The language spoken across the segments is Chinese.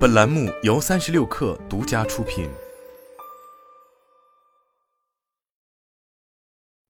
本栏目由三十六氪独家出品。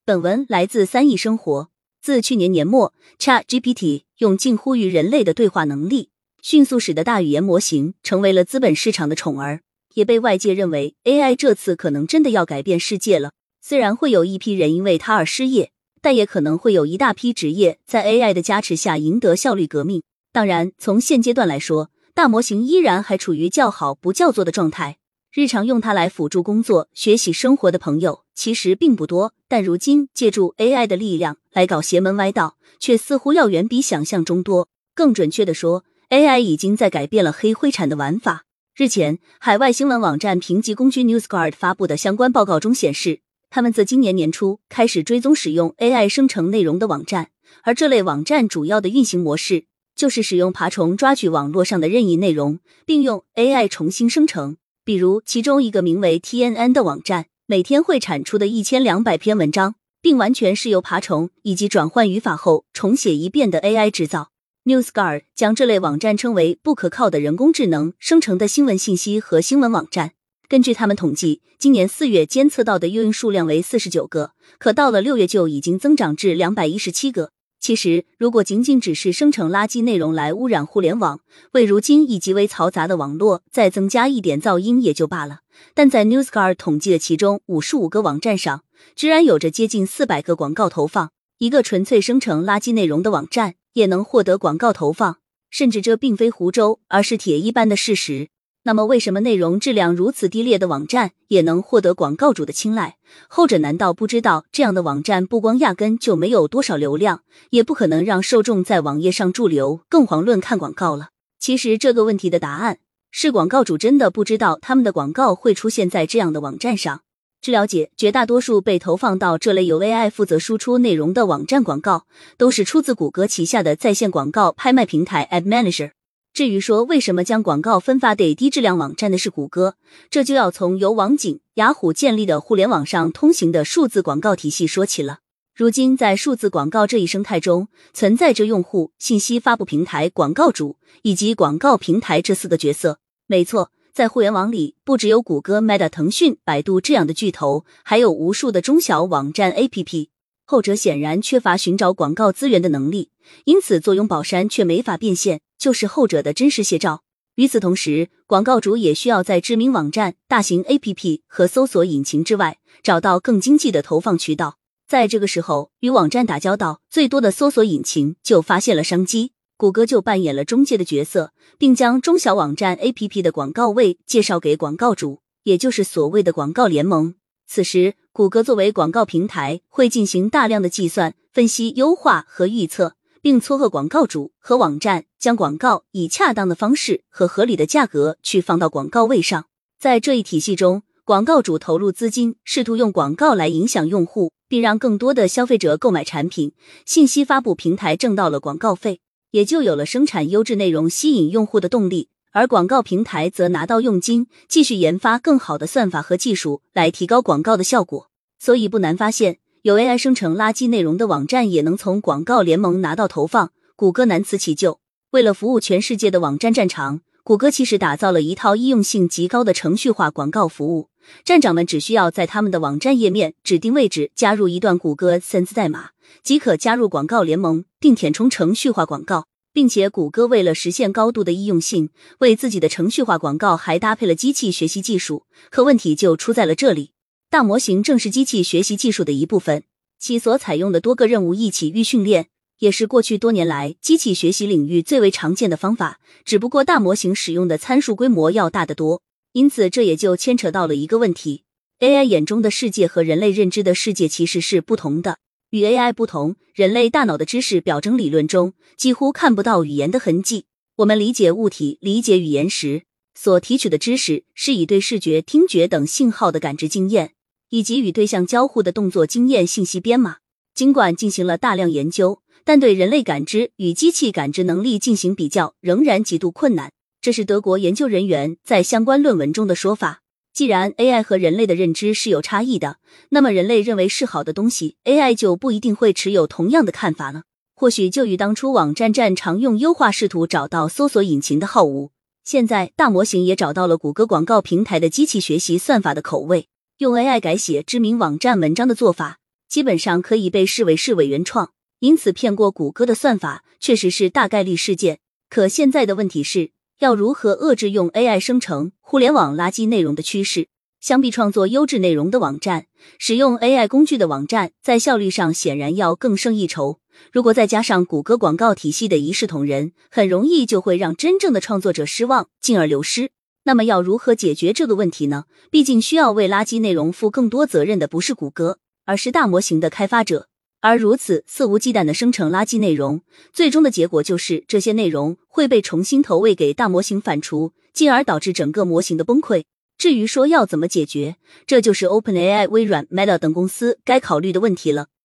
本文来自三亿生活。自去年年末，Chat GPT 用近乎于人类的对话能力，迅速使得大语言模型成为了资本市场的宠儿，也被外界认为 AI 这次可能真的要改变世界了。虽然会有一批人因为它而失业，但也可能会有一大批职业在 AI 的加持下赢得效率革命。当然，从现阶段来说，大模型依然还处于叫好不叫座的状态。日常用它来辅助工作、学习、生活的朋友其实并不多，但如今借助 AI 的力量来搞邪门歪道，却似乎要远比想象中多。更准确的说，AI 已经在改变了黑灰产的玩法。日前，海外新闻网站评级工具 NewsGuard 发布的相关报告中显示，他们自今年年初开始追踪使用 AI 生成内容的网站，而这类网站主要的运行模式就是使用爬虫抓取网络上的任意内容，并用 AI 重新生成。比如，其中一个名为 TNN 的网站，每天会产出的一千两百篇文章，并完全是由爬虫以及转换语法后重写一遍的 AI 制造。NewsGuard 将这类网站称为不可靠的人工智能生成的新闻信息和新闻网站。根据他们统计，今年四月监测到的用数量为四十九个，可到了六月就已经增长至两百一十七个。其实，如果仅仅只是生成垃圾内容来污染互联网，为如今已极为嘈杂的网络再增加一点噪音也就罢了。但在 NewsGuard 统计的其中五十五个网站上，居然有着接近四百个广告投放。一个纯粹生成垃圾内容的网站也能获得广告投放，甚至这并非胡诌，而是铁一般的事实。那么，为什么内容质量如此低劣的网站也能获得广告主的青睐？后者难道不知道这样的网站不光压根就没有多少流量，也不可能让受众在网页上驻留，更遑论看广告了？其实，这个问题的答案是广告主真的不知道他们的广告会出现在这样的网站上。据了解，绝大多数被投放到这类由 AI 负责输出内容的网站广告，都是出自谷歌旗下的在线广告拍卖平台 Ad Manager。至于说为什么将广告分发给低质量网站的是谷歌，这就要从由网景、雅虎建立的互联网上通行的数字广告体系说起了。如今，在数字广告这一生态中，存在着用户、信息发布平台、广告主以及广告平台这四个角色。没错，在互联网里，不只有谷歌、Meta、腾讯、百度这样的巨头，还有无数的中小网站 APP。后者显然缺乏寻找广告资源的能力，因此坐拥宝山却没法变现，就是后者的真实写照。与此同时，广告主也需要在知名网站、大型 APP 和搜索引擎之外，找到更经济的投放渠道。在这个时候，与网站打交道最多的搜索引擎就发现了商机，谷歌就扮演了中介的角色，并将中小网站 APP 的广告位介绍给广告主，也就是所谓的广告联盟。此时，谷歌作为广告平台，会进行大量的计算、分析、优化和预测，并撮合广告主和网站，将广告以恰当的方式和合理的价格去放到广告位上。在这一体系中，广告主投入资金，试图用广告来影响用户，并让更多的消费者购买产品。信息发布平台挣到了广告费，也就有了生产优质内容、吸引用户的动力。而广告平台则拿到佣金，继续研发更好的算法和技术来提高广告的效果。所以不难发现，有 AI 生成垃圾内容的网站也能从广告联盟拿到投放，谷歌难辞其咎。为了服务全世界的网站战场，谷歌其实打造了一套易用性极高的程序化广告服务。站长们只需要在他们的网站页面指定位置加入一段谷歌 Sense 代码，即可加入广告联盟，并填充程序化广告。并且，谷歌为了实现高度的易用性，为自己的程序化广告还搭配了机器学习技术。可问题就出在了这里，大模型正是机器学习技术的一部分，其所采用的多个任务一起预训练，也是过去多年来机器学习领域最为常见的方法。只不过，大模型使用的参数规模要大得多，因此这也就牵扯到了一个问题：AI 眼中的世界和人类认知的世界其实是不同的。与 AI 不同，人类大脑的知识表征理论中几乎看不到语言的痕迹。我们理解物体、理解语言时，所提取的知识是以对视觉、听觉等信号的感知经验，以及与对象交互的动作经验信息编码。尽管进行了大量研究，但对人类感知与机器感知能力进行比较，仍然极度困难。这是德国研究人员在相关论文中的说法。既然 AI 和人类的认知是有差异的，那么人类认为是好的东西，AI 就不一定会持有同样的看法了。或许就与当初网站站常用优化试图找到搜索引擎的好恶现在大模型也找到了谷歌广告平台的机器学习算法的口味，用 AI 改写知名网站文章的做法，基本上可以被视为是伪原创。因此，骗过谷歌的算法确实是大概率事件。可现在的问题是要如何遏制用 AI 生成互联网垃圾内容的趋势？相比创作优质内容的网站，使用 AI 工具的网站在效率上显然要更胜一筹。如果再加上谷歌广告体系的一视同仁，很容易就会让真正的创作者失望，进而流失。那么要如何解决这个问题呢？毕竟需要为垃圾内容负更多责任的不是谷歌，而是大模型的开发者。而如此肆无忌惮的生成垃圾内容，最终的结果就是这些内容会被重新投喂给大模型反刍，进而导致整个模型的崩溃。至于说要怎么解决，这就是 OpenAI、微软、Meta 等公司该考虑的问题了。